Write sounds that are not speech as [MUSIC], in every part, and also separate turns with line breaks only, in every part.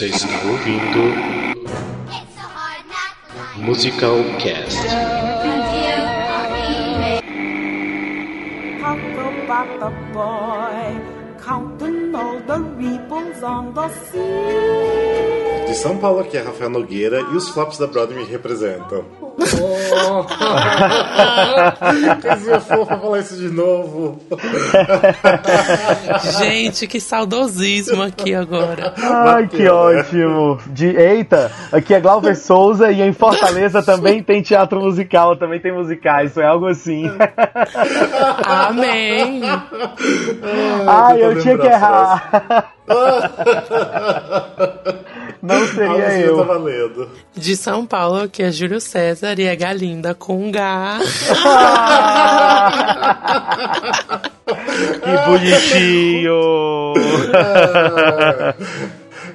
Você está ouvindo Musical Cast.
Boy, counting all the ripples on the sea.
São Paulo aqui é Rafael Nogueira e os flops da Broadway me representam. [LAUGHS] Coisinha fofa falar isso de novo.
Gente, que saudosismo aqui agora.
Ai, que ótimo. De, eita, aqui é Glauber Souza e em Fortaleza também [LAUGHS] tem teatro musical, também tem musicais, foi algo assim. [LAUGHS]
Amém.
Ai,
tentando
eu tinha que errar. Não [LAUGHS] seria eu.
tá valendo.
De São Paulo, que é Júlio César e é Galinda com H. [LAUGHS]
Que bonitinho.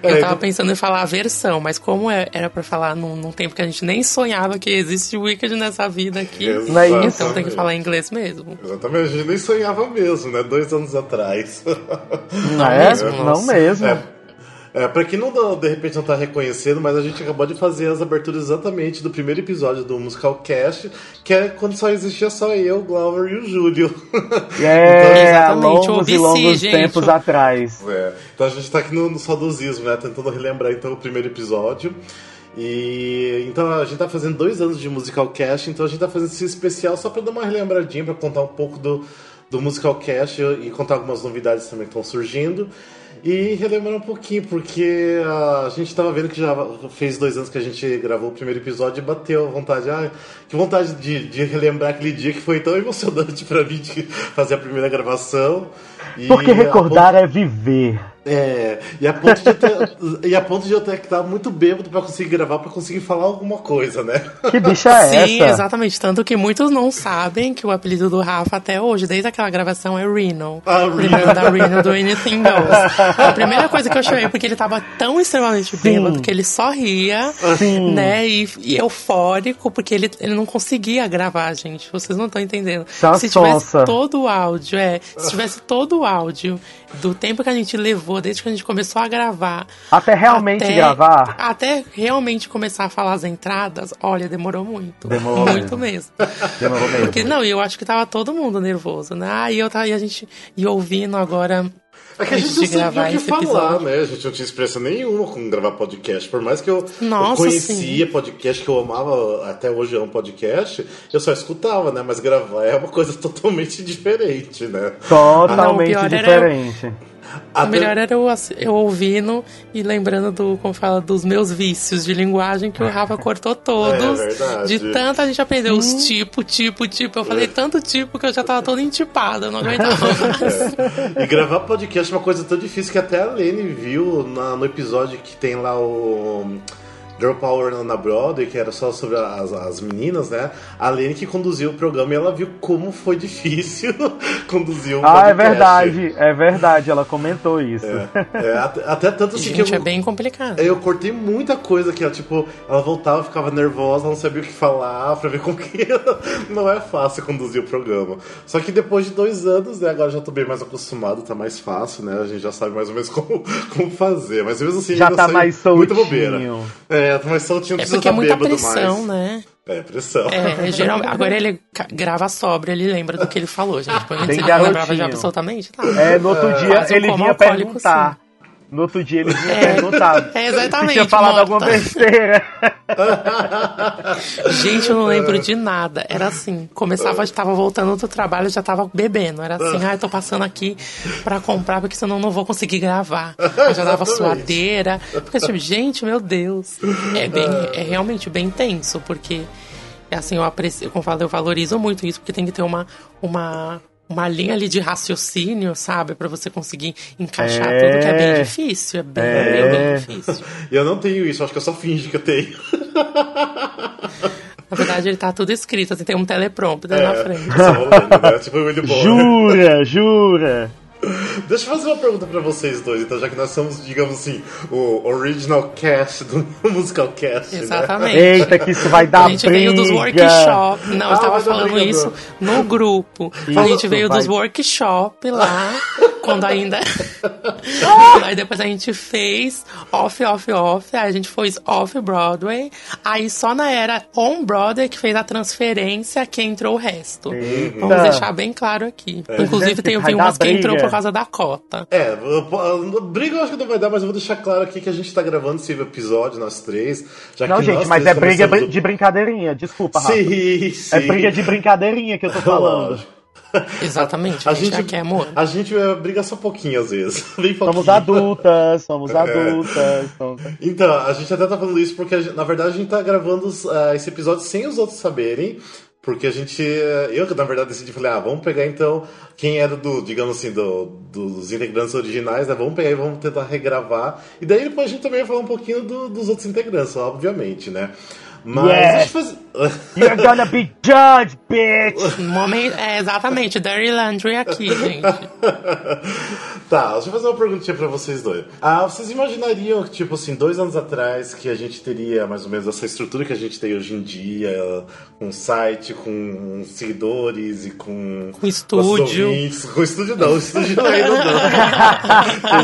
Eu tava pensando em falar a versão, mas como é- era pra falar num, num tempo que a gente nem sonhava que existe Wicked nessa vida aqui,
Não isso?
então tem que falar inglês mesmo.
Exatamente, a gente nem sonhava mesmo, né? Dois anos atrás.
Não é?
mesmo? [LAUGHS]
Não mesmo.
É, é, pra quem não, de repente não tá reconhecendo, mas a gente acabou de fazer as aberturas exatamente do primeiro episódio do Musical Cast, que é quando só existia só eu, o Glauber e o Júlio. [LAUGHS]
É, há
Exatamente,
longos e longos
gente.
tempos atrás.
É, então a gente tá aqui no, no saudosismo, né? Tentando relembrar então o primeiro episódio. E então a gente tá fazendo dois anos de Musical Cast, então a gente tá fazendo esse especial só pra dar uma relembradinha, pra contar um pouco do, do Musical Cast e contar algumas novidades também que estão surgindo. E relembrar um pouquinho, porque a gente tava vendo que já fez dois anos que a gente gravou o primeiro episódio e bateu a vontade. Ah, que vontade de, de relembrar aquele dia que foi tão emocionante pra mim de fazer a primeira gravação. E
Porque recordar é viver.
é, e a ponto de eu ter, [LAUGHS] e a ponto de eu ter que estar muito bêbado pra conseguir gravar, pra conseguir falar alguma coisa, né?
Que bicha é
Sim,
essa?
exatamente. Tanto que muitos não sabem que o apelido do Rafa até hoje, desde aquela gravação, é Reno.
Ah, Reno.
Da Reno do Anything Goes. A primeira coisa que eu chamei, porque ele tava tão extremamente bêbado que ele só ria,
Sim.
né? E, e eufórico, porque ele, ele não conseguia gravar, gente. Vocês não estão entendendo.
Tá
se tivesse
sonsa.
todo o áudio, é. Se tivesse todo o áudio do tempo que a gente levou, desde que a gente começou a gravar.
Até realmente
até-
gravar.
Até realmente começar a falar as entradas, olha, demorou muito.
Demorou
muito mesmo. [LAUGHS]
Demorou mesmo.
Porque, não, e eu acho que tava todo mundo nervoso, né? E eu e a gente, e ouvindo agora.
É que a gente não sabia o que falar,
episódio.
né? A gente não tinha experiência nenhuma com gravar podcast. Por mais que eu, eu
Nossa,
conhecia podcast, que eu amava, até hoje amo podcast, eu só escutava, né? Mas gravar é uma coisa [LAUGHS] totalmente diferente, né?
Totalmente
Ah, não, pior era-
diferente.
O melhor era eu, eu ouvindo e lembrando do, como fala, dos meus vícios de linguagem que o Rafa [LAUGHS] cortou todos.
É
de tanto a gente aprender os tipo, tipo, tipo. Eu falei tanto tipo que eu já tava toda entipada, eu não aguentava [LAUGHS] mais.
E gravar podcast é uma coisa tão difícil que até a Lene viu na- no episódio que tem lá o Girl Power na Broadway, que era só sobre as, as meninas, né? A Lene que conduziu o programa e ela viu como foi [LAUGHS] difícil [LAUGHS] conduzir um
Ah, é
podcast.
verdade, é verdade, ela comentou isso.
É, até, até tanto assim
gente,
que eu,
é bem complicado.
eu cortei muita coisa que ela, tipo, ela voltava, ficava nervosa, não sabia o que falar, pra ver como que [LAUGHS] não é fácil conduzir o programa. Só que depois de dois anos, né, agora já tô bem mais acostumado, tá mais fácil, né? A gente já sabe mais ou menos como, como fazer. Mas mesmo assim,
Já
ainda
tá mais
Muita
soltinho.
bobeira. É, tá mais soltinho, não
É
precisa
porque é
tá
muita pressão,
mais.
né?
É, pressão.
É, geralmente. Agora ele grava sóbrio, ele lembra do que ele falou, gente. Antes
Bem
ele não lembrava de absolutamente nada.
É, no outro dia
Quase um
ele vinha perguntar. No outro dia ele vinha
É. [LAUGHS] É, exatamente,
Se tinha falado
morta.
alguma besteira. [LAUGHS]
Gente, eu não lembro de nada. Era assim, começava, eu tava voltando do trabalho, já tava bebendo. Era assim, ah, eu tô passando aqui pra comprar, porque senão eu não vou conseguir gravar. Eu já dava suadeira. Porque, tipo, gente, meu Deus. É bem, é realmente bem tenso, porque, é assim, eu aprecio, como eu falo, eu valorizo muito isso, porque tem que ter uma, uma, uma linha ali de raciocínio, sabe? Pra você conseguir encaixar
É.
tudo, que é bem difícil. É bem, bem, bem difícil.
E [LAUGHS] eu não tenho isso, acho que eu só finge que eu tenho. [LAUGHS]
Na verdade, ele tá tudo escrito, assim, tem um teleprompter na frente.
Só né? Tipo, muito bom.
Jura, jura. [LAUGHS]
Deixa eu fazer uma pergunta pra vocês dois, então, já que nós somos, digamos assim, o original cast do [LAUGHS] musical cast. Né?
Exatamente.
Eita, que isso vai dar
A gente
briga.
veio dos workshops. Não,
Ah,
eu estava
dar
falando
briga,
isso no grupo. a
Isso,
gente veio
vai.
dos workshops lá, [LAUGHS] quando ainda. aí depois a gente fez off, off, off. Aí a gente foi off-Broadway. Aí só na era on-Broadway que fez a transferência que entrou o resto.
Eita.
Vamos deixar bem claro aqui. Inclusive,
Gente,
tem
dar
umas que entrou por causa da cota.
É, eu- eu- briga eu acho que não vai dar, mas eu vou deixar claro aqui que a gente tá gravando esse episódio, nós três. Já
Não,
que
gente,
nós
mas
três
é briga
começamos
de brincadeirinha. Desculpa,
do-
Rafa.
Sim, sim.
É briga de brincadeirinha que eu tô falando.
Exatamente.
A
A gente quer, amor.
a gente é, briga só pouquinho às vezes. [LAUGHS] Bem pouquinho.
Somos adultas, somos
É.
adultas. somos-
Então, a gente até tá falando isso porque, gente- na verdade, a gente tá gravando ah, esse episódio sem os outros saberem. Porque a gente. Eu, na verdade, decidi falei, ah, vamos pegar então quem era do, digamos assim, do, dos integrantes originais, né? Vamos pegar e vamos tentar regravar. E daí depois a gente também vai falar um pouquinho do- dos outros integrantes, obviamente, né? Mas gente faz. [LAUGHS]
You're gonna be judged, bitch! [LAUGHS]
Momento, é exatamente, Derry Landry aqui, [LAUGHS] gente.
tá, deixa eu fazer uma perguntinha pra vocês dois. Ah, vocês imaginariam, tipo assim, dois anos atrás, que a gente teria mais ou menos essa estrutura que a gente tem hoje em dia, com site, com seguidores e com.
Com estúdio.
Com estúdio não, o estúdio ainda não.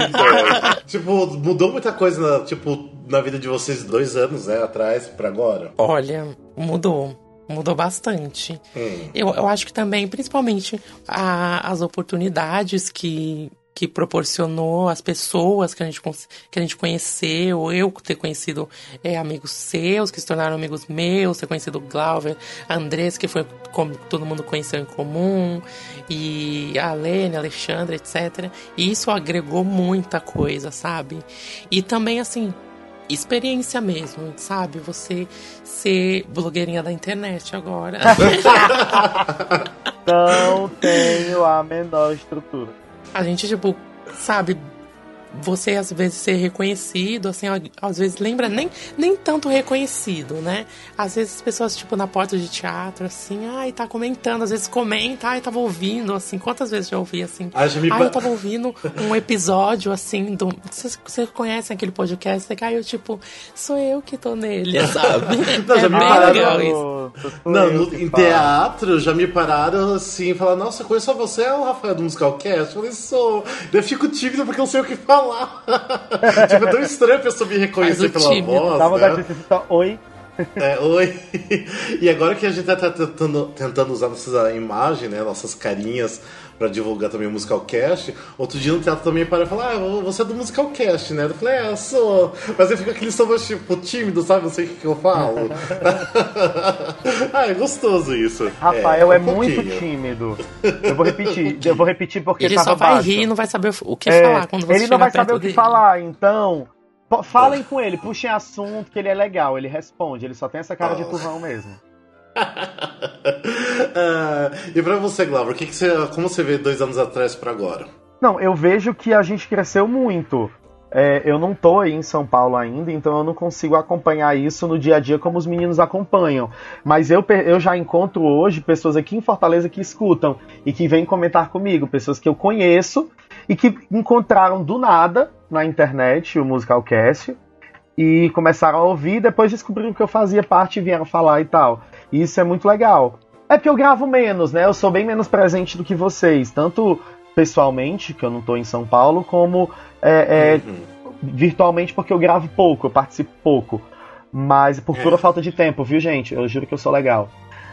Então, tipo, mudou muita coisa, na, tipo, na vida de vocês dois anos, né, atrás pra agora?
Olha, mudou. Mudou bastante.
Hum.
Eu, eu acho que também, principalmente, a- as oportunidades que, que proporcionou as pessoas que a gente, que a gente conheceu, eu ter conhecido é, amigos seus, que se tornaram amigos meus, ter conhecido o Glauber, a Andressa, que foi como todo mundo conheceu em comum, e a Lene, a Alexandre, etc. E isso agregou muita coisa, sabe? E também, assim, experiência mesmo, sabe? Você ser blogueirinha da internet agora. [LAUGHS]
Não tenho a menor estrutura.
a gente, tipo, sabe? Você às vezes ser reconhecido, assim, às vezes lembra nem, nem tanto reconhecido, né? Às vezes as pessoas, tipo, na porta de teatro, assim, ai, tá comentando, às vezes comenta, ai, tava ouvindo, assim, quantas vezes já ouvi assim?
Ah, já me
ai, eu tava ouvindo um episódio, assim, do. Vocês, vocês conhecem aquele podcast? Aí eu, tipo, sou eu que tô nele, [LAUGHS] sabe?
Não, já
é
me pararam
no-
isso.
Não, no- em teatro já me pararam assim, falar, nossa, conheço só você, é o Rafael do Musical Cast? Eu falei, sou. Eu fico tímido porque eu não sei o que falar. [LAUGHS] tipo, é tão estranho a pessoa me reconhecer pela
tímido.
voz.
Dá vontade
né?
de oi.
É, oi. [LAUGHS] E agora que a gente tá tentando, tentando usar nossa imagem, né, nossas carinhas pra divulgar também o Musical Cast, outro dia no teatro também para falar, ah, você é do Musical Cast, né? Eu falei, é, eu sou. Mas eu fico aquele mais, tipo, tímido, sabe? Não sei o que, que eu falo. [LAUGHS] ah, é gostoso isso.
Rafael é,
um
muito tímido. Eu vou repetir, [LAUGHS] eu vou repetir porque
Ele
tava
só vai
baixo.
rir e não vai saber o que
É,
falar quando você
ele não vai saber o que
dele.
falar, então. Falem com ele, puxem assunto que ele é legal, ele responde, ele só tem essa cara de turrão mesmo.
Ah, e pra você, Glauber, que que você, como você vê dois anos atrás pra agora?
Não, eu vejo que a gente cresceu muito. É, eu não tô aí em São Paulo ainda, então eu não consigo acompanhar isso no dia a dia como os meninos acompanham. Mas eu, eu já encontro hoje pessoas aqui em Fortaleza que escutam e que vêm comentar comigo, pessoas que eu conheço e que encontraram do nada na internet o Musicalcast e começaram a ouvir, depois descobriram que eu fazia parte e vieram falar e tal. E isso é muito legal. É porque eu gravo menos, né? Eu sou bem menos presente do que vocês, tanto pessoalmente, que eu não tô em São Paulo, como é, é, virtualmente, porque eu gravo pouco, eu participo pouco. Mas por pura falta de tempo, viu, gente? Eu juro que eu sou legal.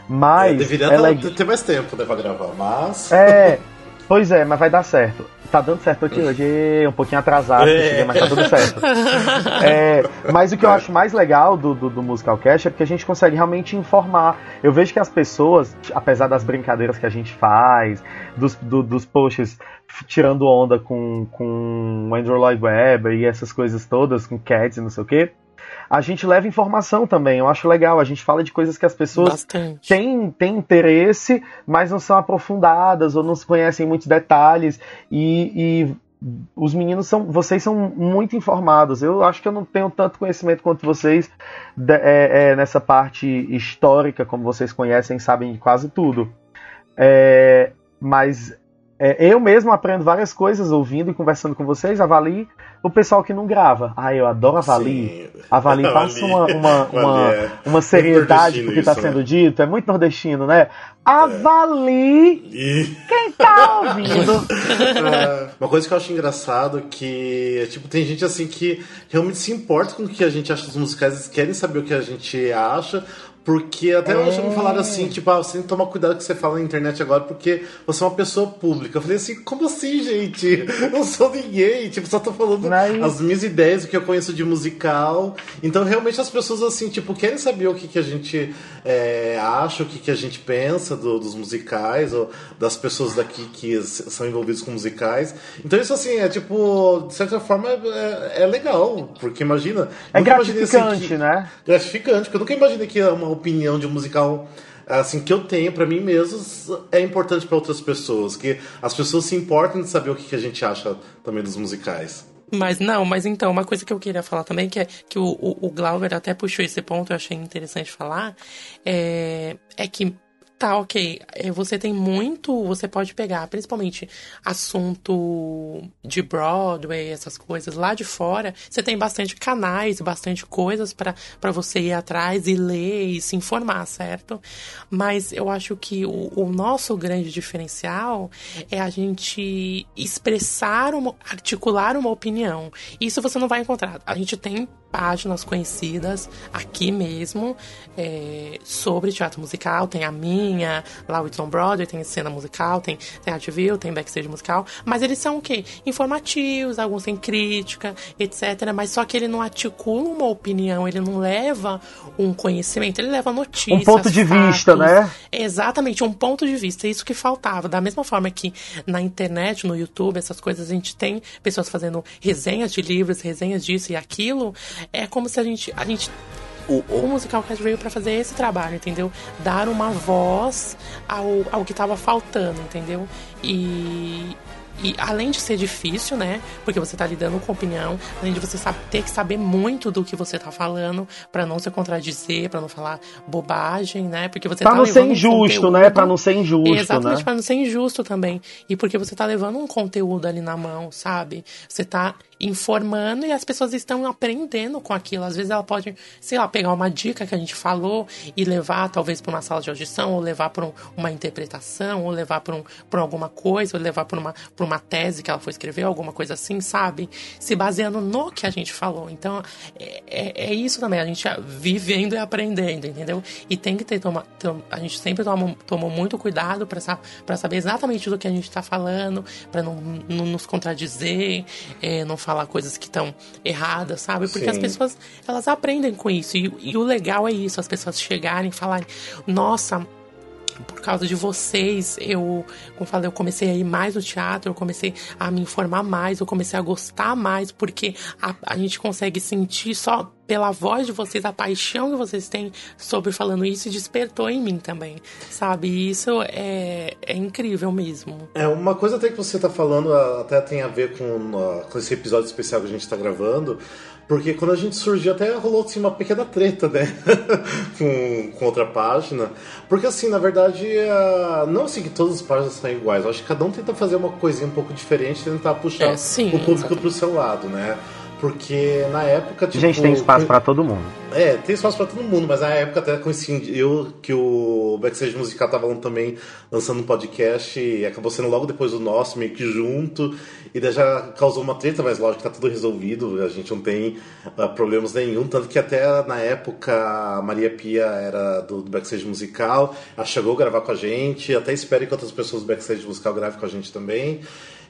Mas.
Eu deveria
é
ter- ter mais tempo né, pra gravar, mas.
é, [LAUGHS] pois é, mas vai dar certo. Tá dando certo aqui hoje, Ê, um pouquinho atrasado, cheguei, mas tá tudo certo. É, mas o que eu acho mais legal do, do, do Musicalcast é porque a gente consegue realmente informar. Eu vejo que as pessoas, apesar das brincadeiras que a gente faz, dos, do- dos posts tirando onda com, com o Andrew Lloyd Webber e essas coisas todas, com Cats e não sei o quê, a gente leva informação também. Eu acho legal, a gente fala de coisas que as pessoas
Bastante.
têm, têm interesse, mas não são aprofundadas ou não se conhecem muitos detalhes. E, e os meninos são. Vocês são muito informados. Eu acho que eu não tenho tanto conhecimento quanto vocês de- é, é, nessa parte histórica, como vocês conhecem, sabem de quase tudo. É, mas É, eu mesmo aprendo várias coisas ouvindo e conversando com vocês. Avalie o pessoal que não grava. Ah, eu adoro Avalie.
Sim.
Avalie [LAUGHS] passa uma, uma, [LAUGHS] uma,
é
uma seriedade
nordestino
porque está sendo
né?
dito. É muito nordestino, né? Avalie
E [LAUGHS]
quem tá ouvindo.
É, uma coisa que eu acho engraçado é que, tipo, tem gente assim que realmente se importa com o que a gente acha dos musicais, eles querem saber o que a gente acha. Porque até hoje
É.
me falaram assim, tipo, ah, você tem que tomar cuidado que você fala na internet agora, porque você é uma pessoa pública. Eu falei assim, como assim, gente? Eu não sou ninguém, tipo, só tô falando
Mas-
as minhas ideias, o que eu conheço de musical. Então, realmente, as pessoas, assim, tipo, querem saber o que, que a gente é, acha, o que, que a gente pensa do- dos musicais, ou das pessoas daqui que são envolvidas com musicais. Então, isso, assim, é tipo, de certa forma, é, é legal, porque imagina.
É
imaginei, assim,
gratificante,
que-
né?
gratificante, porque eu nunca imaginei que uma opinião de um musical assim que eu tenho pra mim mesmo é importante pra outras pessoas, que as pessoas se importam de saber o que que a gente acha também dos musicais.
Mas não, mas então, uma coisa que eu queria falar também, que é que o, o, o Glauber até puxou esse ponto, eu achei interessante falar, é, é que tá, ok, é, você tem muito, você pode pegar, principalmente assunto de Broadway, essas coisas lá de fora, você tem bastante canais, bastante coisas pra você ir atrás e ler e se informar, certo? Mas eu acho que o, o nosso grande diferencial é a gente expressar, uma, articular uma opinião. Isso você não vai encontrar. A gente tem páginas conhecidas aqui mesmo é, sobre teatro musical. Tem a minha, lá o It's on Broadway, tem cena musical, tem, tem View, tem backstage musical. Mas eles são o quê? Informativos, alguns têm crítica, etc. Mas só que ele não articula uma opinião, ele não leva um conhecimento, ele leva notícias.
Um ponto de vista,
fatos.
né?
Exatamente, um ponto de vista. Isso que faltava. Da mesma forma que na internet, no YouTube, essas coisas, a gente tem pessoas fazendo resenhas de livros, resenhas disso e aquilo. É como se a gente. A gente o, o Musical Cast veio para fazer esse trabalho, entendeu? Dar uma voz ao, ao que tava faltando, entendeu? E, e além de ser difícil, né? Porque você tá lidando com opinião, além de você ter que saber muito do que você tá falando para não se contradizer, para não falar bobagem, né? Porque você
Pra
tá
não ser
um
injusto,
conteúdo-
né? Pra não ser injusto,
Exatamente,
né?
pra não ser injusto também. E porque você tá levando um conteúdo ali na mão, sabe? Você tá informando e as pessoas estão aprendendo com aquilo. Às vezes ela pode, sei lá, pegar uma dica que a gente falou e levar talvez para uma sala de audição, ou levar para um, uma interpretação, ou levar para um, alguma coisa, ou levar para uma, uma tese que ela foi escrever, alguma coisa assim, sabe? Se baseando no que a gente falou. Então, é, é, é isso também, a gente vivendo e aprendendo, entendeu? E tem que ter, toma, tom- a gente sempre toma, tomou muito cuidado para saber exatamente do que a gente está falando, para não, não nos contradizer, é, não falar coisas que estão erradas, sabe? Porque
Sim.
as pessoas, elas aprendem com isso. E, e o legal é isso, as pessoas chegarem e falarem, nossa, por causa de vocês, eu, como eu falei, eu comecei a ir mais no teatro, eu comecei a me informar mais, eu comecei a gostar mais, porque a, a gente consegue sentir só pela voz de vocês, a paixão que vocês têm sobre falando isso, despertou em mim também, sabe? E isso é, é incrível mesmo.
É, uma coisa até que você tá falando até tem a ver com, com esse episódio especial que a gente tá gravando, porque quando a gente surgiu até rolou assim, uma pequena treta, né? [LAUGHS] com, com outra página. Porque assim, na verdade, ah, não assim que todas as páginas são iguais. Eu acho que cada um tenta fazer uma coisinha um pouco diferente, tentar puxar
É, sim,
o público
exatamente.
pro seu lado, né? Porque na época, tipo.
Gente, tem espaço pra todo mundo.
É, tem espaço pra todo mundo, mas na época até coincidi eu que o Backstage Musical tava também lançando um podcast e acabou sendo logo depois do nosso, meio que junto, e daí já causou uma treta, mas lógico que tá tudo resolvido, a gente não tem ah, problemas nenhum, tanto que até na época a Maria Pia era do, do Backstage Musical, ela chegou a gravar com a gente, até espero que outras pessoas do Backstage Musical gravem com a gente também.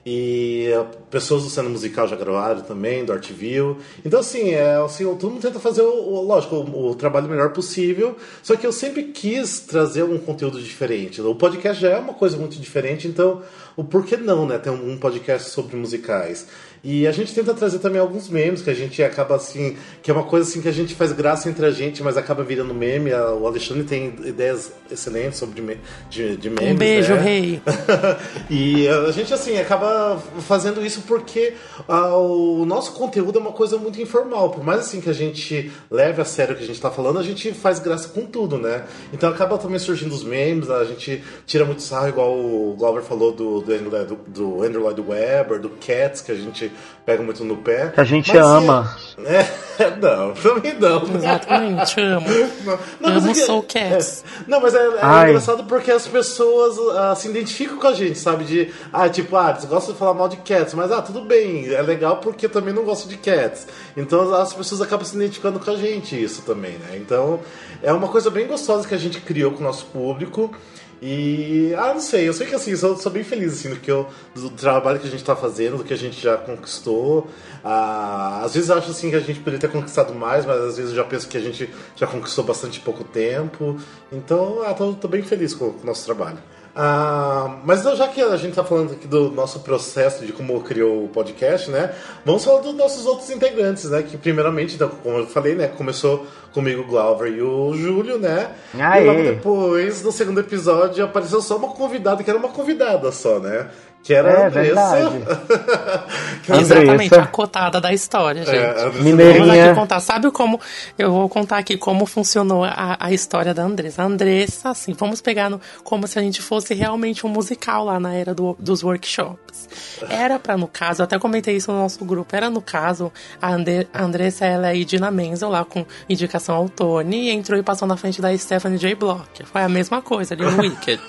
E uh, pessoas do cena musical já gravaram também, do Artview. Então, assim, é, assim, todo mundo tenta fazer, o, lógico, o, o trabalho melhor possível. Só que eu sempre quis trazer um conteúdo diferente. O podcast já é uma coisa muito diferente, então o porquê não, né? Ter um, um podcast sobre musicais. E a gente tenta trazer também alguns memes que a gente acaba assim, que é uma coisa assim que a gente faz graça entre a gente, mas acaba virando meme. O Alexandre tem ideias excelentes sobre me- de, de memes.
Um beijo,
né?
rei. [LAUGHS]
e a gente, assim, acaba fazendo isso porque ah, o nosso conteúdo é uma coisa muito informal. Por mais assim que a gente leve a sério o que a gente tá falando, a gente faz graça com tudo, né? Então acaba também surgindo os memes, a gente tira muito sarro, igual o Glover falou do, do, Andrew, do, do Andrew Lloyd Webber, do Cats, que a gente pega muito no pé.
Que a gente
Mas,
ama. [LAUGHS]
É, não, também não.
Exatamente, amo. [LAUGHS]
Não, não, mas
amo
é que-
Soul Cats.
é. Não, mas é, é engraçado porque as pessoas ah, se identificam com a gente, sabe? De, ah, tipo, ah, eles gostam de falar mal de cats, mas ah, tudo bem, é legal porque eu também não gosto de cats. Então as pessoas acabam se identificando com a gente, isso também, né? Então é uma coisa bem gostosa que a gente criou com o nosso público. E, ah, não sei, eu sei que assim, sou, sou bem feliz assim, do, que eu, do trabalho que a gente tá fazendo, do que a gente já conquistou. Ah, às vezes eu acho assim que a gente poderia ter conquistado mais, mas às vezes eu já penso que a gente já conquistou bastante pouco tempo. Então, ah, tô, tô bem feliz com o nosso trabalho. Ah, mas já que a gente tá falando aqui do nosso processo de como criou o podcast, né? Vamos falar dos nossos outros integrantes, né? Que primeiramente, então, como eu falei, né? Começou comigo o Glauber e o Júlio, né?
Aê.
E logo depois, no segundo episódio, apareceu só uma convidada, que era uma convidada só, né? Que era
É,
a Andressa. era-
Andressa.
Exatamente, a cotada da história, gente.
É, a Andressa
Mineirinha.
Vamos aqui contar. Sabe como? Eu vou contar aqui como funcionou a, a história da Andressa. A Andressa, assim, vamos pegar no, como se a gente fosse realmente um musical lá na era do- dos workshops. Era pra, no caso, eu até comentei isso no nosso grupo, era no caso, a, a Andressa, ela é Idina Menzel lá com indicação ao Tony e entrou e passou na frente da Stephanie J. Block. Foi a mesma coisa ali no [LAUGHS] Wicked.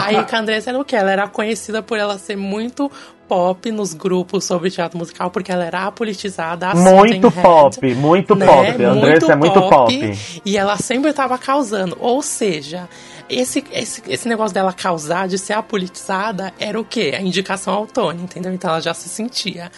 Aí que a Andressa era o quê? Ela era conhecida por ela ser muito pop nos grupos sobre teatro musical, porque ela era apolitizada, a
Muito
Susan Head,
pop, muito pop. A Andressa é muito pop.
E ela sempre estava causando. Ou seja, esse, esse, esse negócio dela causar, de ser apolitizada, era o quê? A indicação ao Tony, entendeu? Então ela já se sentia.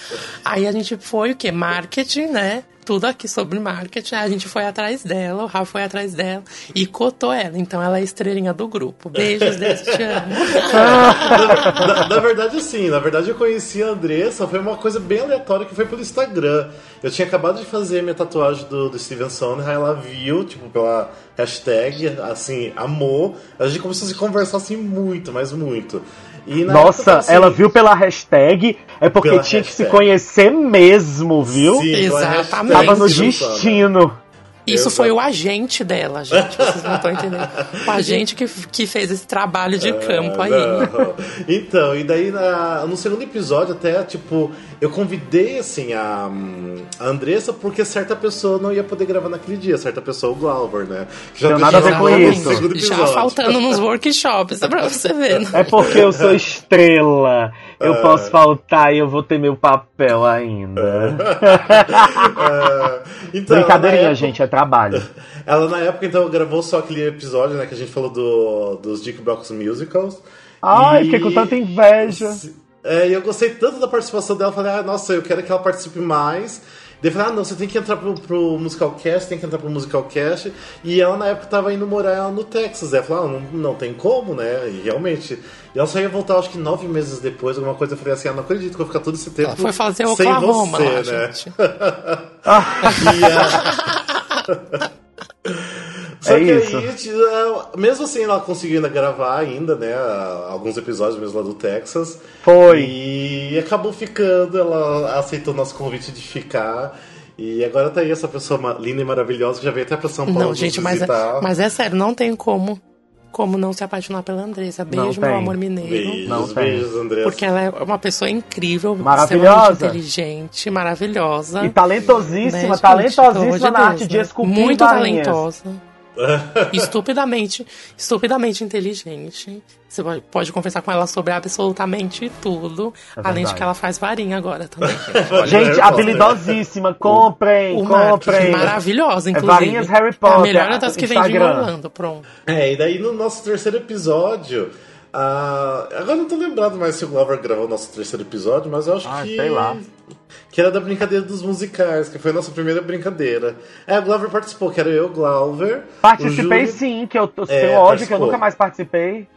Aí a gente foi o quê? Marketing, né? Tudo aqui sobre marketing. A gente foi atrás dela, o Rafa foi atrás dela e cotou ela. Então ela é a estrelinha do grupo. Beijos, Deus te amo. [LAUGHS]
na, na verdade, sim. Na verdade, eu conheci a Andressa. Foi uma coisa bem aleatória que foi pelo Instagram. Eu tinha acabado de fazer minha tatuagem do, do Steven Sondheim. Ela viu, tipo, pela hashtag, assim, amou. A gente começou a se conversar, assim, muito, mas muito. E na
Nossa,
época, assim,
ela viu pela hashtag, é porque tinha que se
hashtag.
conhecer mesmo, viu?
Sim,
Exatamente.
hashtag
Tava no destino.
Isso foi o agente dela, gente. Vocês não estão entendendo. O [LAUGHS] agente que, que fez esse trabalho de campo aí.
Não. Então, e daí na- no segundo episódio, até, tipo, eu convidei, assim, a, a Andressa porque certa pessoa não ia poder gravar naquele dia, certa pessoa, o Glauber, né? Já
Tem nada a ver com isso.
Já faltando nos workshops, é [LAUGHS] pra você ver. né?
É porque eu sou estrela. [LAUGHS] Eu posso faltar e eu vou ter meu papel ainda.
É, [LAUGHS] então,
Brincadeirinha,
época-
gente, é trabalho. [LAUGHS]
Ela na época então gravou só aquele episódio, né, que a gente falou do, dos Jukebox Musicals.
Ai,
E-
fiquei com tanta inveja.
É, e eu gostei tanto da participação dela, falei, ah, nossa, eu quero que ela participe mais. Daí eu falei, ah, não, você tem que entrar pro, pro Musicalcast, tem que entrar pro Musicalcast. E ela na época tava indo morar no Texas. Ela falou, ah, não, não tem como, né? E realmente. E ela só ia voltar, acho que nove meses depois, alguma coisa. Eu falei assim, ah, não acredito que eu vou ficar todo esse tempo.
Ela foi fazer
sem
Oklahoma
você,
lá,
né?
gente. [LAUGHS]
E, ah, [LAUGHS] Só
É
que
isso.
aí, mesmo assim, ela conseguiu ainda gravar ainda, né? Alguns episódios mesmo lá do Texas.
Foi.
E acabou ficando, ela aceitou o nosso convite de ficar. E agora tá aí essa pessoa linda e maravilhosa que já veio até pra São Paulo.
Não,
nos
gente, mas é,
visitar.
mas é sério, não tem como, como não se apaixonar pela Andressa. Beijo, meu amor mineiro.
Beijos,
Não tem.
beijos, André.
Porque ela é uma pessoa incrível,
Maravilhosa.
inteligente, maravilhosa.
E talentosíssima,
né,
talentosíssima
de
na
Deus,
arte de
né?
esculpir
Muito talentosa. [LAUGHS] estupidamente, estupidamente inteligente. Você pode- conversar com ela sobre absolutamente tudo.
É
além de que ela faz varinha agora também. [LAUGHS]
Gente,
Harry Potter.
habilidosíssima. Comprem,
o
comprem.
maravilhosa,
É
inclusive.
varinhas Harry
É
Potter,
a melhor das que vem de
Instagram.
Orlando, pronto.
É, e daí no nosso terceiro episódio. Ah, agora não tô lembrado mais se o Glover gravou o nosso terceiro episódio, mas eu acho
Ah,
que.
sei lá.
Que era da brincadeira dos musicais, que foi a nossa primeira brincadeira. É, o Glover participou, que era eu, Glover.
Participei
Júlio-
sim, que eu tô-
É,
tenho ódio que eu nunca mais participei.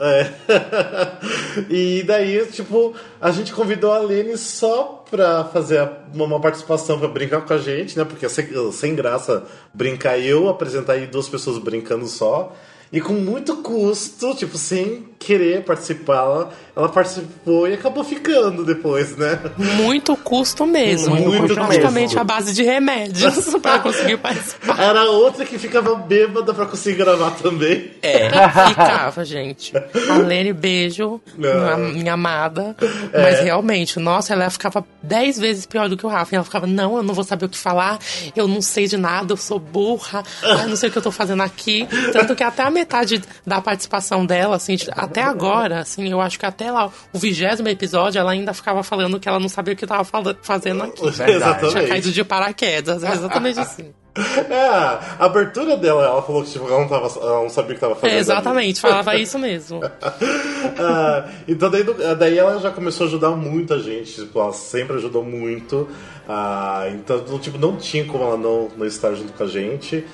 É. [LAUGHS] e daí, tipo, a gente convidou a Lene só pra fazer uma participação pra brincar com a gente, né? Porque sem, sem graça brincar eu, apresentar aí duas pessoas brincando só. E com muito custo, tipo, sem querer participar, ela, participou e acabou ficando depois, né?
Muito custo mesmo.
Muito
Muito praticamente
mesmo.
a base de remédios [LAUGHS] para conseguir participar.
Era outra que ficava bêbada pra conseguir gravar também.
É, ficava, gente. A Lene, beijo, minha, minha amada. Mas realmente, nossa, ela ficava dez vezes pior do que o Rafa. E ela ficava, não, eu não vou saber o que falar, eu não sei de nada, eu sou burra, ai, não sei o que eu tô fazendo aqui. Tanto que até a metade da participação dela, assim, até agora, assim, eu acho que até lá, o vigésimo episódio, ela ainda ficava falando que ela não sabia o que tava fala- fazendo aqui. [LAUGHS] Tinha
Exatamente.
caído de paraquedas, é exatamente assim. [LAUGHS]
É, a abertura dela, ela falou que tipo, ela, não tava, ela não sabia o que tava fazendo.
É, exatamente, falava isso mesmo. [LAUGHS]
Ah, então daí, daí ela já começou a ajudar muita gente, tipo, ela sempre ajudou muito. Ah, então, tipo, não tinha como ela não, não estar junto com a gente.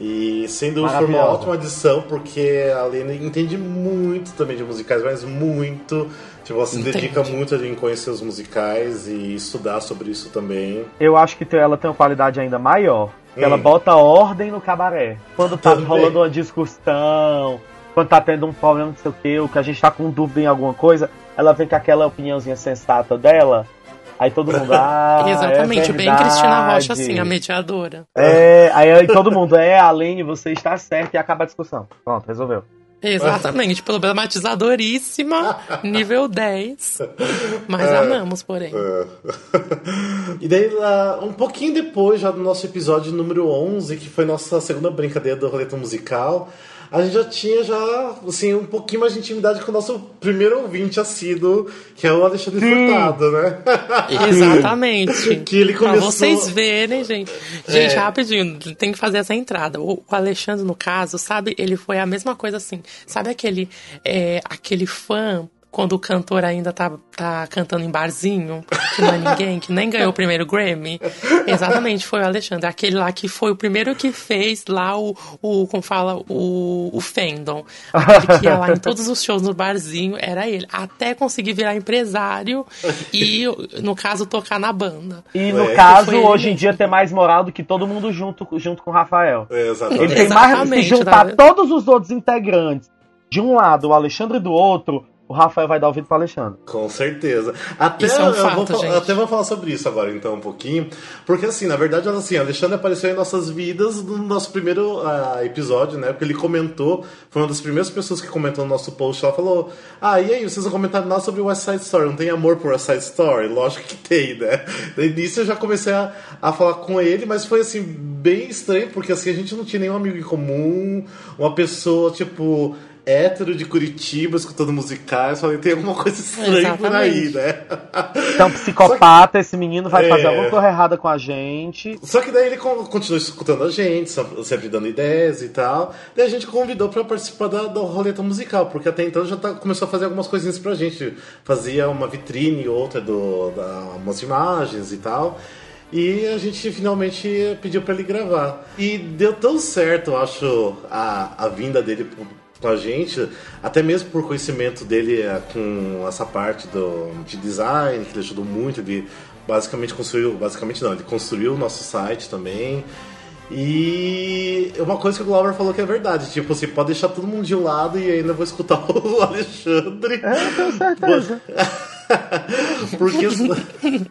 E sem dúvida foi uma ótima adição, porque a Lene entende muito também de musicais, mas muito. Tipo, ela se
Entende.
dedica muito em conhecer os musicais e estudar sobre isso também.
Eu acho que ela tem uma qualidade ainda maior. que Ela
Hum.
bota ordem no cabaré. Quando tá
Também.
rolando uma discussão, quando tá tendo um problema, não sei o que, ou que a gente tá com dúvida em alguma coisa, ela vem com aquela opiniãozinha sensata dela. Aí todo mundo, ah, [LAUGHS]
Exatamente,
é
bem Cristina Rocha, assim, a mediadora.
É, aí, aí todo mundo, é, Alene, você está certo e acaba a discussão. Pronto, resolveu.
Exatamente, problematizadoríssima, [LAUGHS] nível 10. Mas amamos, porém.
É. e daí, lá, um pouquinho depois, já do nosso episódio número 11, que foi nossa segunda brincadeira do roleta musical, a gente já tinha já, assim, um pouquinho mais de intimidade com o nosso primeiro ouvinte assíduo, que é o Alexandre Furtado, né? [LAUGHS]
Exatamente.
Que ele
Pra
começou-
vocês verem, gente. Gente,
É.
rapidinho, tem que fazer essa entrada. O, o Alexandre, no caso, sabe, ele foi a mesma coisa assim. Sabe aquele, é, aquele fã. Quando o cantor ainda tá, tá cantando em barzinho, que não é ninguém, que nem ganhou o primeiro Grammy. Exatamente, foi o Alexandre. Aquele lá que foi o primeiro que fez lá o, o como fala, o, o fandom. Aquele que ia lá em todos os shows no barzinho, era ele. Até conseguir virar empresário e, no caso, tocar na banda.
E no
É.
caso,
Foi ele
hoje em dia, ter mais moral do que todo mundo junto, junto com o Rafael.
É, exatamente.
Ele tem mais. Se juntar
né?
todos os outros integrantes de um lado, o Alexandre do outro, o Rafael vai dar ouvido pro Alexandre.
Com certeza. Até
Isso é um
eu
fato,
vou, até vou falar sobre isso agora, então, um pouquinho. Porque, assim, na verdade, assim, Alexandre apareceu em nossas vidas no nosso primeiro ah, episódio, né? Porque ele comentou, foi uma das primeiras pessoas que comentou no nosso post. Ela falou: Ah, e aí, vocês não comentaram nada sobre o West Side Story? Não tem amor por West Side Story? Lógico que tem, né? Daí nisso eu já comecei a, a falar com ele, mas foi, assim, bem estranho, porque, assim, a gente não tinha nenhum amigo em comum, uma pessoa, tipo. Hétero de Curitiba, escutando musicais, falei, tem alguma coisa estranha por aí,
Exatamente.
né?
Então, psicopata, esse menino vai
É.
fazer alguma coisa errada com a gente.
Só que daí ele con- continuou escutando a gente, sempre dando ideias e tal. Daí a gente convidou pra participar da, da roleta musical, porque até então já tá- começou a fazer algumas coisinhas pra gente. Fazia uma vitrine, outra, do, da, umas imagens e tal. E a gente finalmente pediu pra ele gravar. E deu tão certo, eu acho, a, a vinda dele com a gente, até mesmo por conhecimento dele é, com essa parte do, de design, que ele ajudou muito, ele basicamente construiu, basicamente não, ele construiu o nosso site também. E uma coisa que o Glauber falou que é verdade, tipo, você pode deixar todo mundo de lado e ainda vou escutar [LAUGHS] o Alexandre.
É, tenho certeza. [LAUGHS]
porque, [LAUGHS]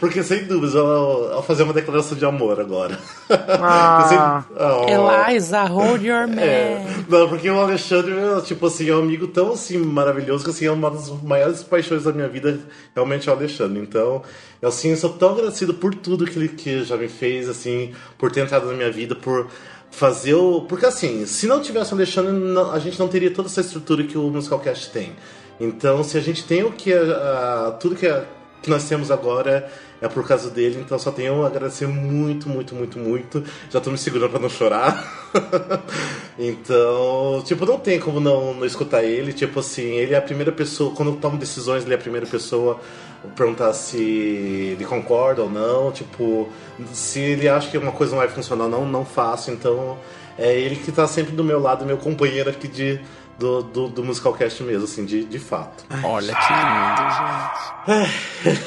porque sem dúvidas, ela ela fazer uma declaração de amor agora.
Ah. [LAUGHS]
Sem- oh.
Eliza, hold your man.
É, não, porque o Alexandre, tipo assim, é um amigo tão assim maravilhoso que assim, é uma das maiores paixões da minha vida, realmente é o Alexandre. Então, eu assim, sou tão agradecido por tudo que ele que já me fez, assim, por ter entrado na minha vida, por fazer o. Porque assim, se não tivesse o Alexandre, não- a gente não teria toda essa estrutura que o Musicalcast tem. Então, se a gente tem o que. ah, tudo que, a- que nós temos agora é por causa dele, então só tenho a agradecer muito, muito, muito, muito. Já tô me segurando pra não chorar. [LAUGHS] então, tipo, não tem como não, não escutar ele. Tipo assim, ele é a primeira pessoa, quando eu tomo decisões, ele é a primeira pessoa a perguntar se ele concorda ou não. Tipo, se ele acha que uma coisa não vai funcionar, não, não faço. Então, é ele que tá sempre do meu lado, meu companheiro aqui de. Do, do, do Musicalcast mesmo, assim, de, de fato.
Olha que lindo,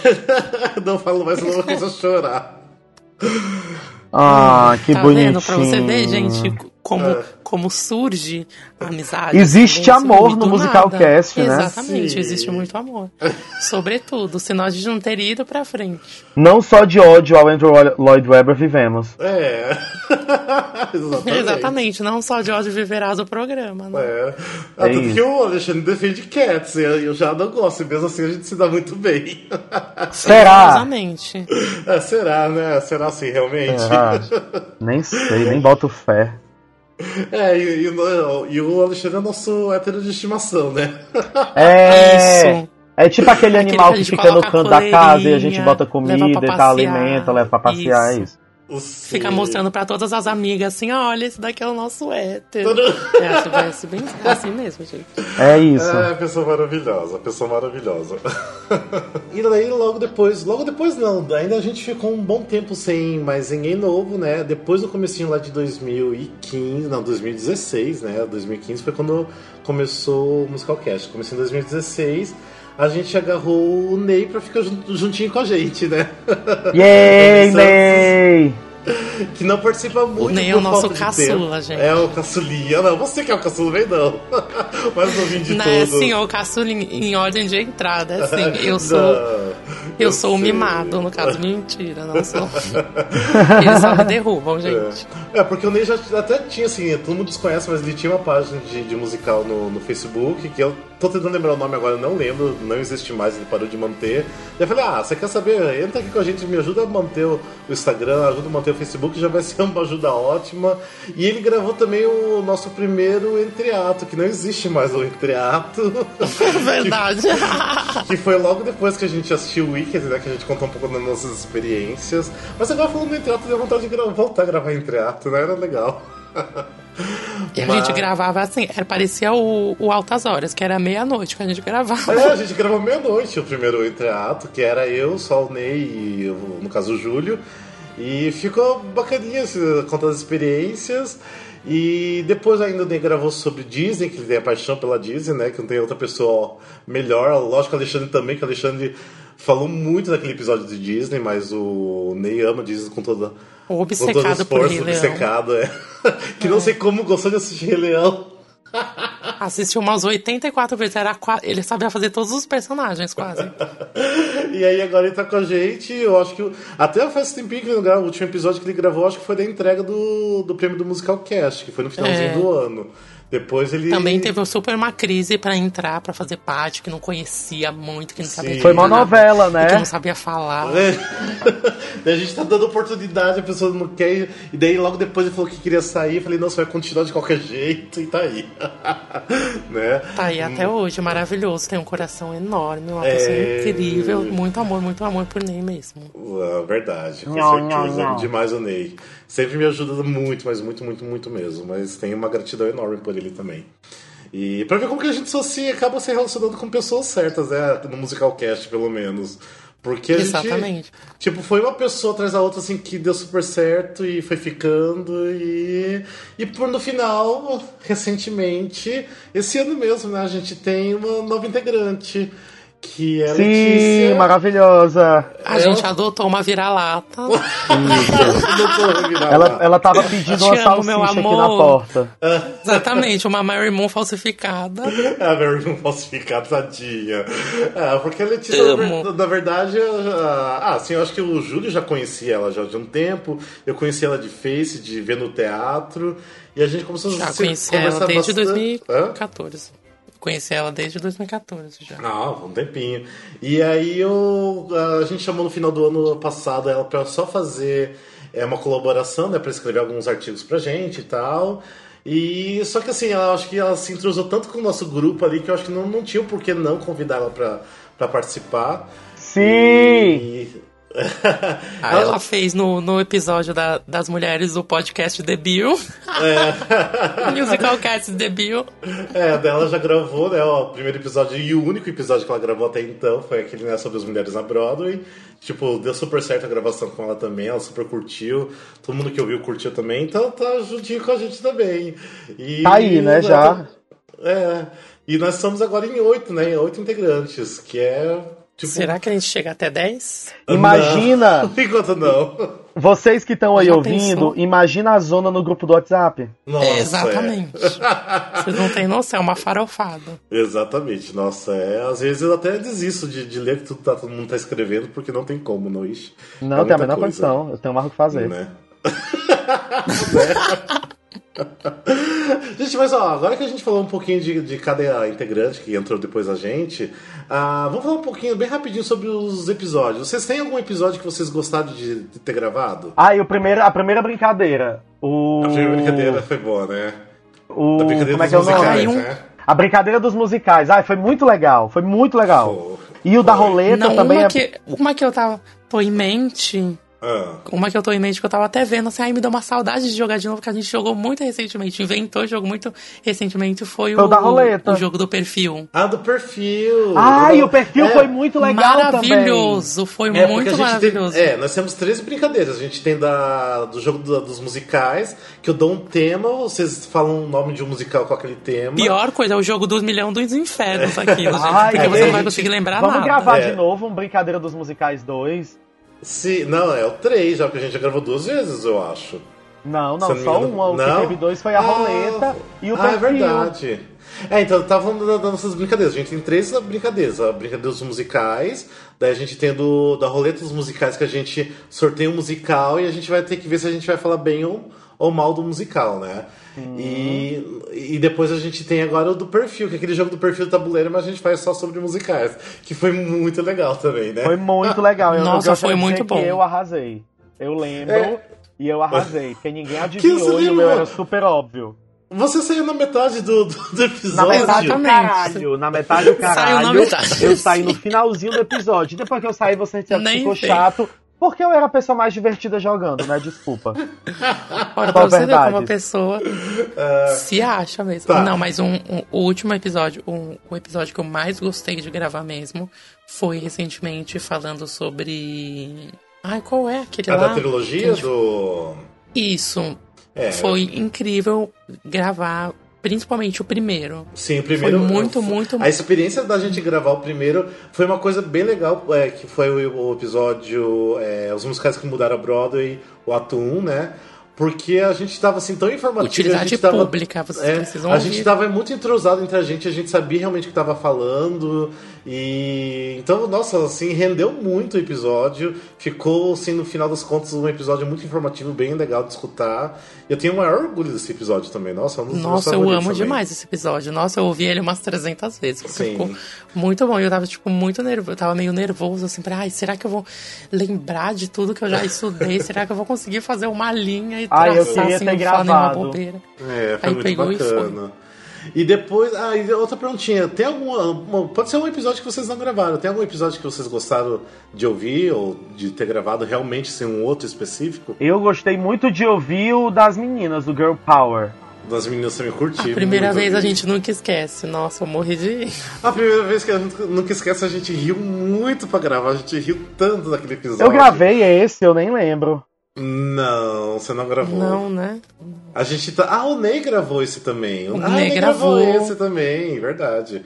gente. [LAUGHS]
não falo mais, senão eu vou começar a chorar.
Ah, que
tá
bonitinho.
vendo? Pra você ver, gente, como,
É.
como surge a amizade.
Existe
assim,
amor no musical
nada.
cast, né?
Exatamente,
Sim.
existe muito amor. Sobretudo, senão a gente não teria ido pra frente.
Não só de ódio ao Andrew Lloyd Webber vivemos.
É. [LAUGHS] Exatamente.
Exatamente, não só de ódio viverás o programa, né?
É.
É
tanto
isso.
que o Alexandre defende Cats, e eu já não gosto, e mesmo assim a gente se dá muito bem. [LAUGHS]
Será?
Exatamente.
É, será, né? Será assim, realmente?
Ah, nem sei, nem boto fé. [LAUGHS]
É, e, e o- e o Alexandre é nosso hétero de estimação, né? [LAUGHS]
É.
Isso.
É tipo aquele
Aquele
animal
que a
que
gente
fica no canto da casa e a gente bota comida e tal, alimenta, leva pra passear, é
Isso. Fica mostrando pra todas as amigas assim, olha, esse daqui é o nosso hétero.
Todo-
É, acho que vai ser bem [LAUGHS] assim mesmo, gente.
É isso.
É, pessoa maravilhosa, pessoa maravilhosa. [LAUGHS] e daí logo depois, logo depois não, ainda a gente ficou um bom tempo sem mais ninguém novo, né? Depois do comecinho lá de 2015, não, 2016, né? 2015 foi quando começou o Musicalcast. Começou em 2016. A gente agarrou o Ney pra ficar jun- juntinho com a gente, né?
Yay. [LAUGHS] Ney!
Que não participa muito
Ney é o nosso caçula,
tempo.
gente.
É o caçulinha. Não, você que é o caçula, vem não. [LAUGHS] Mas novinho de
Não
tudo.
é assim, ó, o caçula em, em ordem de entrada, é assim, [LAUGHS] eu sou.
Não,
Eu sou o mimado, no caso, [LAUGHS] mentira, não sou. Eles só me derrubam, gente.
É, é, porque o Ney já até tinha, assim, todo mundo desconhece, mas ele tinha uma página de, de musical no, no Facebook, que eu tô tentando lembrar o nome agora, eu não lembro, não existe mais, ele parou de manter. E eu falei, ah, você quer saber? Entra aqui com a gente, me ajuda a manter o, o Instagram, ajuda a manter o Facebook, já vai ser uma ajuda ótima. E ele gravou também o nosso primeiro entreato, que não existe mais o entreato. [LAUGHS]
É verdade.
Que foi logo depois que a gente assistiu o Wicked, né? Que a gente contou um pouco das nossas experiências. Mas agora falando do entreato, deu vontade de gra- voltar a gravar entreato, né? Era legal.
E [LAUGHS] a
Mas-
gente gravava assim, era, parecia o, o Altas Horas, que era meia-noite que a gente gravava.
É, a gente gravou meia-noite o primeiro entreato, que era eu, só o Ney e, no caso, o Júlio. E ficou bacaninha assim, contando as experiências. E depois ainda o Ney gravou sobre Disney, que ele tem a paixão pela Disney, né? Que não tem outra pessoa melhor. Lógico, o Alexandre também, que o Alexandre falou muito daquele episódio de Disney, mas o Ney ama Disney com toda.
Obcecado
com todo o
por
esforço,
Rei Leão.
obcecado, é. [LAUGHS] que não sei como gostou de assistir Rei Leão. [LAUGHS]
Assistiu umas 84 vezes, era qua- ele sabia fazer todos os personagens, quase. [LAUGHS]
E aí agora ele tá com a gente, eu acho que. Até faz tempinho que ele grava, o último episódio que ele gravou, acho que foi da entrega do, do prêmio do Musical Cast, que foi no finalzinho
É.
do ano. Depois ele.
Também teve super uma crise pra entrar, pra fazer parte, que não conhecia muito, que não sabia
Sim.
Foi uma novela, né?
Que não sabia falar.
É. [LAUGHS] a gente tá dando oportunidade, a pessoa não quer. E daí logo depois ele falou que queria sair. Falei, não, você vai continuar de qualquer jeito, e tá aí. [LAUGHS] né?
Tá aí até hoje, maravilhoso, tem um coração enorme, uma
É.
pessoa incrível, muito amor, muito amor por Ney mesmo.
Ah, verdade, com
Não,
certeza.
não, não.
Demais o Ney. Sempre me ajuda muito, mas muito, muito, muito mesmo. Mas tenho uma gratidão enorme por ele também. E pra ver como que a gente só se acaba se relacionando com pessoas certas, né? No Musicalcast, pelo menos. Porque a
Exatamente.
gente. Tipo, foi uma pessoa atrás da outra, assim, que deu super certo e foi ficando. E. E por no final, recentemente, esse ano mesmo, né? A gente tem uma nova integrante. Que é
Sim,
Letícia.
maravilhosa.
A gente adotou uma vira-lata. [LAUGHS]
Ela, ela tava pedindo uma
amo, meu
salsicha aqui na porta.
Exatamente, uma Mary Moon falsificada.
É [LAUGHS] a Mary falsificada, tadinha. É, porque a Letícia, na, na verdade, ah, ah, sim, eu acho que o Júlio já conhecia ela já de um tempo. Eu conheci ela de Face, de ver no teatro. E a gente começou
Já
a se
conheci ela desde
bastante. Hã?
2014. Conheci ela desde 2014 já.
Ah, um tempinho. E aí eu, a gente chamou no final do ano passado ela pra só fazer é, uma colaboração, né, para escrever alguns artigos pra gente e tal. E só que assim, ela acho que ela se entrosou tanto com o nosso grupo ali que eu acho que não, não tinha por que não convidar ela pra, pra participar.
Sim!
E...
Ah, ela fez no, no episódio da- das mulheres do podcast The Bill. [LAUGHS] Musical Cats The Bill.
É, dela já gravou, né? O primeiro episódio e o único episódio que ela gravou até então foi aquele né, sobre as mulheres na Broadway. Tipo, deu super certo a gravação com ela também, ela super curtiu. Todo mundo que ouviu curtiu também, então tá juntinho com a gente também. E,
Tá aí, né, já.
É. E nós somos agora em oito, né? Em oito integrantes, que é Tipo,
Será que a gente chega até 10?
Imagina, [LAUGHS]
Não, enquanto não.
vocês que estão aí ouvindo,
pensou?
imagina a zona no grupo do WhatsApp.
Nossa,
É, exatamente. Vocês não têm noção, é uma farofada.
é. Exatamente. Nossa, é. Às vezes eu até desisto de, de ler que tudo tá, todo mundo tá escrevendo, porque não tem como, não. Ixi,
Não,
é
tem a menor
coisa,
condição. Eu tenho mais o que fazer.
Né? [LAUGHS] [LAUGHS] [LAUGHS] gente, mas ó, agora que a gente falou um pouquinho de, de cada integrante que entrou depois da gente, ah, vamos falar um pouquinho, bem rapidinho, sobre os episódios. Vocês têm algum episódio que vocês gostaram de, de ter gravado?
Ah, e o primeiro, a primeira brincadeira. O.
A primeira brincadeira foi boa, né?
O,
A brincadeira
como é que é
dos
o nome?
musicais,
um-
né?
A brincadeira dos musicais. Ah, foi muito legal. Foi muito legal.
Pô,
E o da
foi.
roleta
Não,
também
uma
é.
que, uma que eu tava, tô em mente,
Ah,
uma que eu tô em mente que eu tava até vendo, assim, ai, me deu uma saudade de jogar de novo, que a gente jogou muito recentemente, inventou, jogou muito recentemente, foi,
Foi o da roleta.
o jogo do perfil.
Ah, do perfil. Do-
e o perfil
É,
foi muito legal
maravilhoso, foi
É,
muito maravilhoso.
Tem, é, nós temos três brincadeiras. A gente tem da, do jogo da- dos musicais, que eu dou um tema, vocês falam o nome de um musical com aquele tema.
Pior coisa é o jogo dos milhão dos infernos [LAUGHS] aquilo, gente.
Ai,
porque você
gente,
não vai conseguir lembrar
Vamos
nada.
gravar
É.
de novo um Brincadeira dos Musicais 2.
Se, não, é o três, já que a gente já gravou duas vezes, eu acho.
Não, não, só
engano-
uma. O
Não?
que teve dois foi a
Ah,
roleta e o
ah,
perfil.
é verdade. É, então, eu tava falando da- das nossas brincadeiras. A gente tem três brincadeiras. A brincadeira dos musicais, daí a gente tem do, da roleta dos musicais, que a gente sorteia um musical e a gente vai ter que ver se a gente vai falar bem ou, ou mal do musical, né? E, e depois a gente tem agora o do perfil, que é aquele jogo do perfil do tabuleiro, mas a gente faz só sobre musicais, que foi muito legal também, né?
Foi muito legal. Eu,
Nossa, foi muito bom.
Eu arrasei. Eu lembro
É.
e eu arrasei, porque ninguém adivinhou e o meu era super óbvio.
Você saiu na metade do, do, do
Na
episódio.
metade o
Exatamente.
caralho, na metade o caralho.
Saiu na metade.
Eu saí no finalzinho do episódio. Depois que eu saí, você
Nem
ficou
sei.
chato. Porque eu era a pessoa mais divertida jogando, né? Desculpa. [LAUGHS]
Olha, pra você ver
verdade?
como a pessoa se acha mesmo.
tá.
Não, mas um, um- o último episódio, um, o episódio que eu mais gostei de gravar mesmo, foi recentemente falando sobre. Ai, qual é aquele
A
lá?
da trilogia
gente-
do.
Isso.
É.
Foi incrível gravar, principalmente o primeiro.
Sim, o primeiro.
Foi muito, muito-
A experiência da gente gravar o primeiro foi uma coisa bem legal, é, que foi o, o episódio é, Os Musicais que Mudaram a Broadway, o ato 1, né? Porque a gente tava assim tão informativo. a
Utilidade
gente tava,
pública, vocês
é,
precisam
A
ouvir.
gente tava muito entrosado entre a gente, a gente sabia realmente o que tava falando. E então, nossa, assim, rendeu muito o episódio. Ficou, assim, no final das contas, um episódio muito informativo, bem legal de escutar. Eu tenho o maior orgulho desse episódio também. Nossa, é um dos
Nossa, eu amo
também.
demais esse episódio. Nossa, eu ouvi ele umas 300 vezes. Porque
Sim.
ficou muito bom. E eu tava, tipo, muito nervoso. Eu tava meio nervoso, assim, pra, ai, será que eu vou lembrar de tudo que eu já [LAUGHS] estudei? será que eu vou conseguir fazer uma linha e
Ai, eu
traçar, assim,
ter
não falar nenhuma
gravado.
bobeira?
É, foi
Aí
muito
pegou e
bacana. E, depois, ah, e outra perguntinha, tem alguma, uma- pode ser um episódio que vocês não gravaram, tem algum episódio que vocês gostaram de ouvir ou de ter gravado realmente sem um outro específico?
Eu gostei muito de ouvir o das meninas, do Girl Power.
Das meninas também curti.
A primeira
muito
vez a gente nunca esquece. Nossa, eu morri de.
A primeira vez que a gente nunca esquece, a gente riu muito pra gravar, a gente riu tanto daquele episódio.
Eu gravei esse, eu nem lembro.
Não, você não gravou.
Não, né?
A gente tá. Ah, o Ney gravou esse também.
O
ah,
Ney
gravou
gravou.
esse também, verdade.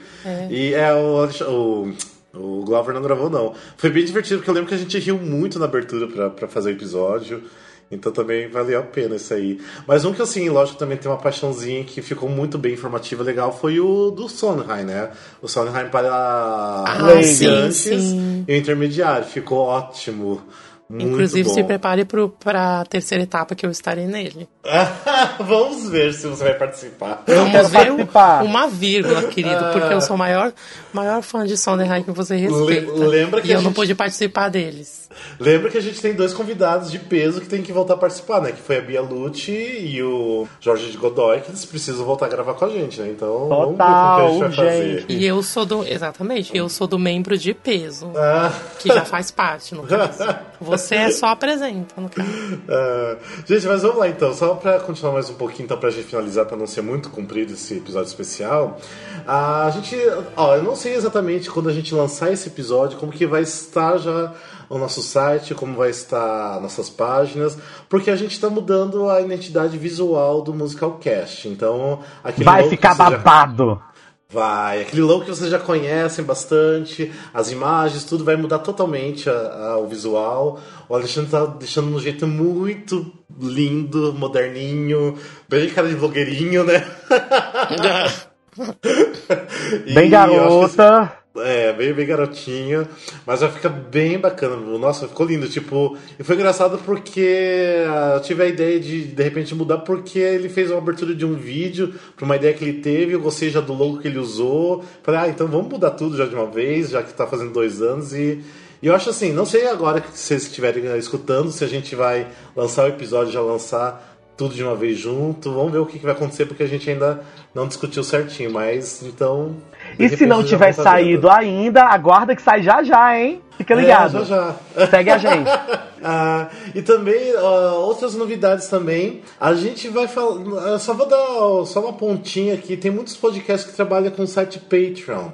E é o, o. O Glover não gravou, não. Foi bem divertido, porque eu lembro que a gente riu muito na abertura pra, pra fazer o episódio. Então também valeu a pena isso aí. Mas um que assim, lógico, também tem uma paixãozinha que ficou muito bem informativa e legal foi o do Sondheim, né? O Sondheim para
Ah, sim, sim.
e o intermediário. Ficou ótimo. Muito
Inclusive,
bom.
se prepare pro, pra terceira etapa que eu estarei nele. [LAUGHS]
Vamos ver se você vai participar.
Vamos
quero
ver
participar.
uma vírgula, querido, porque eu sou o maior, maior fã de Sondheim que você respeita.
Le- lembra que
e
a
eu não
gente-
pude participar deles.
Lembra que a gente tem dois convidados de peso que tem que voltar a participar, né? Que foi a Bia Lucci e o Jorge de Godoy, que eles precisam voltar a gravar com a gente, né? Então, vamos ver
Total,
como que a gente vai
urgente.
fazer.
E eu sou do. Exatamente, eu sou do membro de peso,
Ah,
que já faz parte, no caso. [LAUGHS] Você é só apresenta, no caso.
ah, gente, mas vamos lá então. Só pra continuar mais um pouquinho, então, pra gente finalizar, pra não ser muito comprido esse episódio especial. A gente. Ó, eu não sei exatamente quando a gente lançar esse episódio, como que vai estar já o nosso site, como vai estar nossas páginas, porque a gente está mudando a identidade visual do Musical Cast. Então, aquele
Vai ficar
você já-
babado.
Vai, aquele logo que vocês já conhecem bastante, as imagens, tudo vai mudar totalmente a, a, o visual. O Alexandre tá deixando um jeito muito lindo, moderninho, bem cara de blogueirinho, né? [LAUGHS] [LAUGHS]
bem garota.
É, bem, bem garotinho. Mas vai ficar bem bacana. Nossa, ficou lindo. Tipo, e foi engraçado porque uh, eu tive a ideia de de repente mudar porque ele fez uma abertura de um vídeo para uma ideia que ele teve. Gostei já do logo que ele usou. Falei, ah, então vamos mudar tudo já de uma vez, já que tá fazendo dois anos. E, e eu acho assim, não sei agora que vocês estiverem escutando, se a gente vai lançar o episódio, já lançar tudo de uma vez junto. Vamos ver o que, vai acontecer, porque a gente ainda não discutiu certinho. Mas então.
E se não tiver saído ainda, aguarda que sai já já, hein? Fica ligado.
É, já já.
Segue a gente. [LAUGHS]
ah, e também, uh, outras novidades também. A gente vai falar. Só vou dar só uma pontinha aqui. Tem muitos podcasts que trabalham com o site Patreon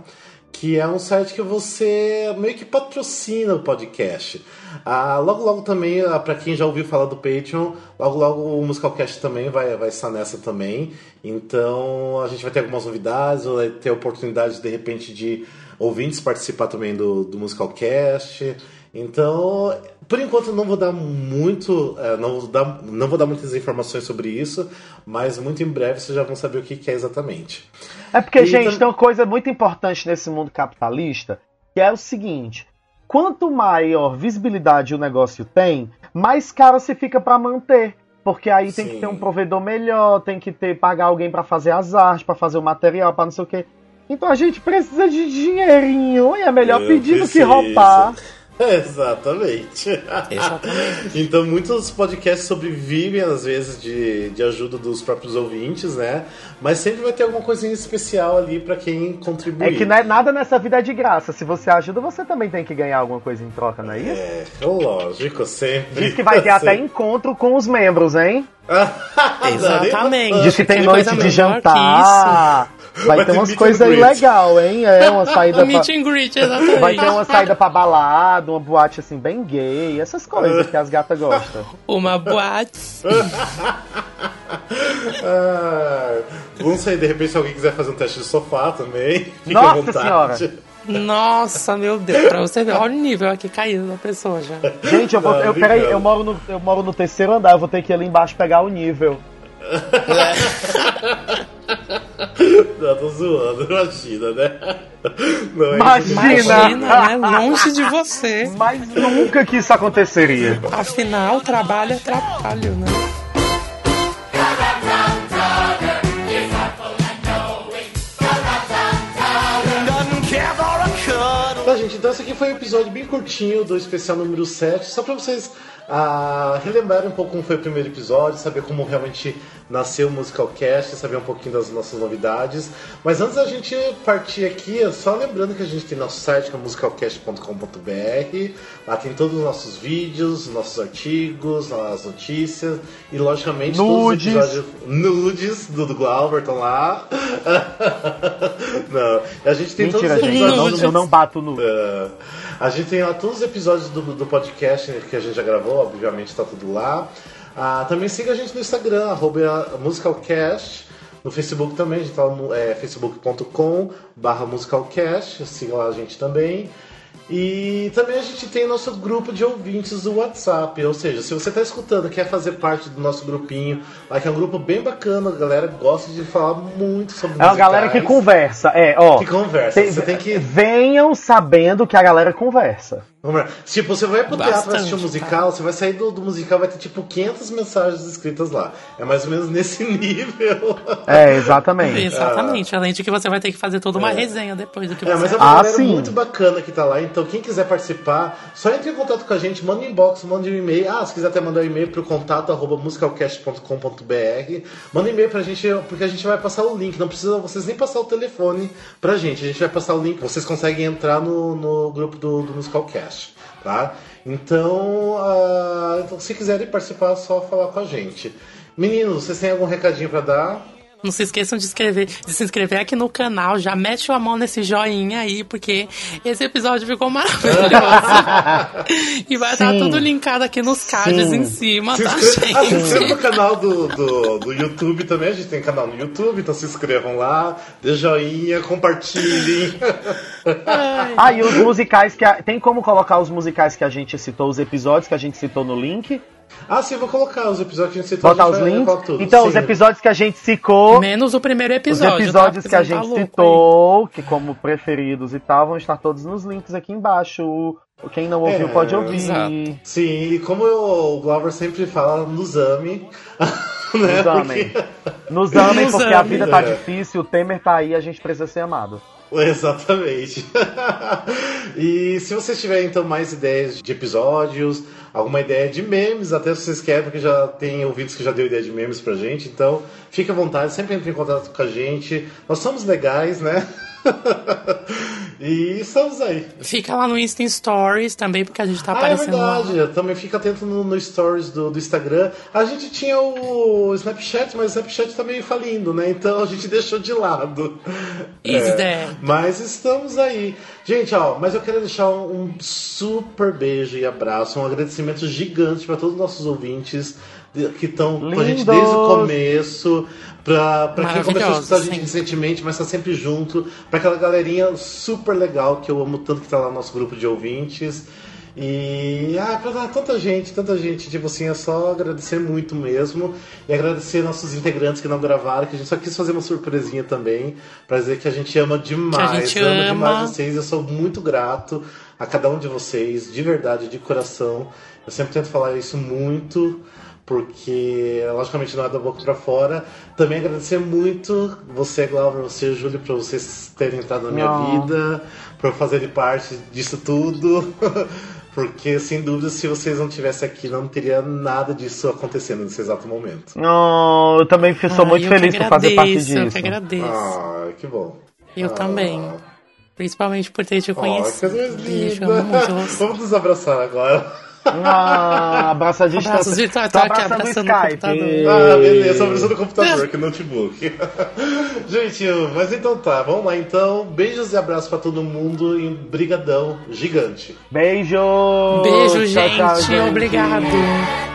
que é um site que você meio que patrocina o podcast. Ah, logo, logo também, ah, para quem já ouviu falar do Patreon, logo, logo o Musicalcast também vai, vai estar nessa também. Então a gente vai ter algumas novidades, vai ter oportunidade de repente de ouvintes participar também do, do Musicalcast. Então, por enquanto não vou dar muito, é, não, vou dar, não vou dar muitas informações sobre isso, mas muito em breve vocês já vão saber o que, é exatamente.
É porque, e gente, tam... tem uma coisa muito importante nesse mundo capitalista, que é o seguinte: quanto maior visibilidade o negócio tem, mais caro se fica para manter. Porque aí tem Sim. que ter um provedor melhor, tem que ter pagar alguém para fazer as artes, para fazer o material, para não sei o quê. Então a gente precisa de dinheirinho e é melhor Eu pedir do que roubar. [LAUGHS]
Exatamente.
Exatamente. [LAUGHS]
então muitos podcasts sobrevivem, às vezes, de, de ajuda dos próprios ouvintes, né? Mas sempre vai ter alguma coisinha especial ali para quem contribuir.
É que não é nada nessa vida é de graça. Se você ajuda, você também tem que ganhar alguma coisa em troca, não é isso?
É, lógico, sempre.
Diz que vai ter [LAUGHS] até encontro com os membros, hein?
Exatamente.
Diz que tem noite de jantar. Vai, vai ter umas coisas aí legal, hein? É uma saída.
um meet and greet, exatamente.
Vai ter uma saída pra balada, uma boate assim, bem gay, essas coisas que as gatas gostam. [LAUGHS]
Uma boate. [LAUGHS]
ah, não sei, de repente, se alguém quiser fazer um teste de sofá também. Fica
Nossa à vontade. senhora!
Nossa, meu Deus, pra você ver, olha o nível aqui caído da pessoa já.
Gente, eu vou. eu, peraí, eu moro, no, eu moro no terceiro andar, eu vou ter que ir ali embaixo pegar o nível. [LAUGHS] [LAUGHS]
Não, tô zoando, imagina, né?
Não, imagina,
imagina né? Longe de você.
Mas nunca que isso aconteceria.
Afinal, trabalho é trabalho, né?
Então esse aqui foi um episódio bem curtinho do especial número 7, só pra vocês a relembrar um pouco como foi o primeiro episódio, saber como realmente nasceu o Musicalcast, saber um pouquinho das nossas novidades. Mas antes da gente partir aqui, só lembrando que a gente tem nosso site que é musicalcast.com.br. Lá tem todos os nossos vídeos, nossos artigos, as notícias e logicamente
nudes.
todos os episódios nudes do, do Glauber estão lá. [LAUGHS] não, a gente tem
Mentira,
todos
os episódios. Gente, eu, não, eu não bato no.
Uh, a gente tem lá todos os episódios do, do podcast que a gente já gravou, obviamente está tudo lá. Ah, também siga a gente no Instagram, arroba musicalcast. No Facebook também, a gente tá no é, facebook.com barra musicalcast. Siga lá a gente também. E também a gente tem nosso grupo de ouvintes do WhatsApp. Ou seja, se você está escutando, quer fazer parte do nosso grupinho, lá que é um grupo bem bacana, a galera gosta de falar muito sobre
É uma galera que conversa, é, ó.
Que conversa.
Tem, você tem que. Venham sabendo que a galera conversa.
Tipo, você vai pro Bastante, teatro assistir um musical, você vai sair do, do, musical, vai ter tipo 500 mensagens escritas lá. É mais ou menos nesse [LAUGHS] nível.
É, exatamente.
Exatamente. Além de que você vai ter que fazer toda uma é. resenha depois do que é,
você... É, mas é uma ah, sim. muito bacana que tá lá. Então, quem quiser participar, só entre em contato com a gente, manda um inbox, manda um e-mail. Ah, se quiser até mandar um e-mail pro contato arroba musicalcast.com.br. Manda um e-mail pra gente, porque a gente vai passar o link. Não precisa vocês nem passar o telefone pra gente. A gente vai passar o link. Vocês conseguem entrar no, no grupo do, do Musicalcast tá? Então, uh, se quiserem participar, é só falar com a gente. Meninos, vocês têm algum recadinho para dar?
Não se esqueçam de, escrever, de se inscrever aqui no canal. Já mete a mão nesse joinha aí, porque esse episódio ficou maravilhoso. [LAUGHS] e vai estar tudo linkado aqui nos cards
Sim.
em cima,
Se
tá, [LAUGHS]
ah, se
gente?
inscreva no canal do, do, do YouTube também. A gente tem canal no YouTube, então se inscrevam lá, dê joinha, compartilhem.
Ah, e os musicais que. A... Tem como colocar os musicais que a gente citou, os episódios que a gente citou no link?
Ah, sim, vou colocar os episódios que a gente citou.
Botar os links? Então,
Sim.
os episódios que a gente citou.
Menos o primeiro
Os
episódio.
episódios
tá?
que a
tá
gente
aí.
citou, que como preferidos e tal, vão estar todos nos links aqui embaixo. Quem não ouviu
É,
pode ouvir.
exato.
Sim, e como eu- o Glauber sempre fala, nos ame. [LAUGHS] né?
Nos amem.
Porque-
Nos amem, porque a vida tá
É.
difícil, o Temer tá aí, a gente precisa ser amado. [LAUGHS]
Exatamente. [LAUGHS] e se vocês tiverem então mais ideias de episódios, alguma ideia de memes, até se vocês querem, porque já tem ouvintes que já deu ideia de memes pra gente, então fique à vontade, sempre entre em contato com a gente. Nós somos legais, né? [LAUGHS] [LAUGHS] e estamos aí.
Fica lá no Insta Stories também, porque a gente tá
Ah, é
aparecendo lá.
verdade. Também fica atento no, no stories do, do Instagram. A gente tinha o Snapchat, mas o Snapchat tá meio falindo, né? Então a gente [LAUGHS] deixou de lado.
Is there.
Mas estamos aí. Gente, ó, mas eu quero deixar um super beijo e abraço, um agradecimento gigante para todos os nossos ouvintes que estão com a gente desde o começo, pra, pra quem começou a escutar a gente
sim.
recentemente, mas tá sempre junto, pra aquela galerinha super legal que eu amo tanto que tá lá no nosso grupo de ouvintes. E ah, pra dar tanta gente, tanta gente, tipo assim, é só agradecer muito mesmo. E agradecer nossos integrantes que não gravaram, que a gente só quis fazer uma surpresinha também, pra dizer que a gente ama demais,
gente
ama
ama.
demais vocês. Eu sou muito grato a cada um de vocês, de verdade, de coração. Eu sempre tento falar isso muito, porque logicamente não é da boca pra fora. Também agradecer muito você, Glauber, você, Júlio, por vocês terem entrado na minha
Não.
vida, por fazerem parte disso tudo. [LAUGHS] Porque, sem dúvida, se vocês não estivessem aqui, não teria nada disso acontecendo nesse exato momento.
Oh, eu também sou
Ai,
muito feliz por fazer parte
agradeço, Eu
disso.
que agradeço.
Ah, que bom.
eu também. Principalmente por ter te
Oh, que
conhecido.
coisa mais linda. [LAUGHS] Vamos nos abraçar agora.
Ah, abraço a.
Abraços virtuais,
Tô
tô aqui
abraçando o
abraçando o
Skype.
Ah, beleza, só precisa do computador, que notebook. [LAUGHS] Gente, mas então tá, vamos lá então. Beijos e abraços pra todo mundo e um brigadão gigante.
Beijo!
Beijo,
Tchau, tchau,
gente. Obrigado.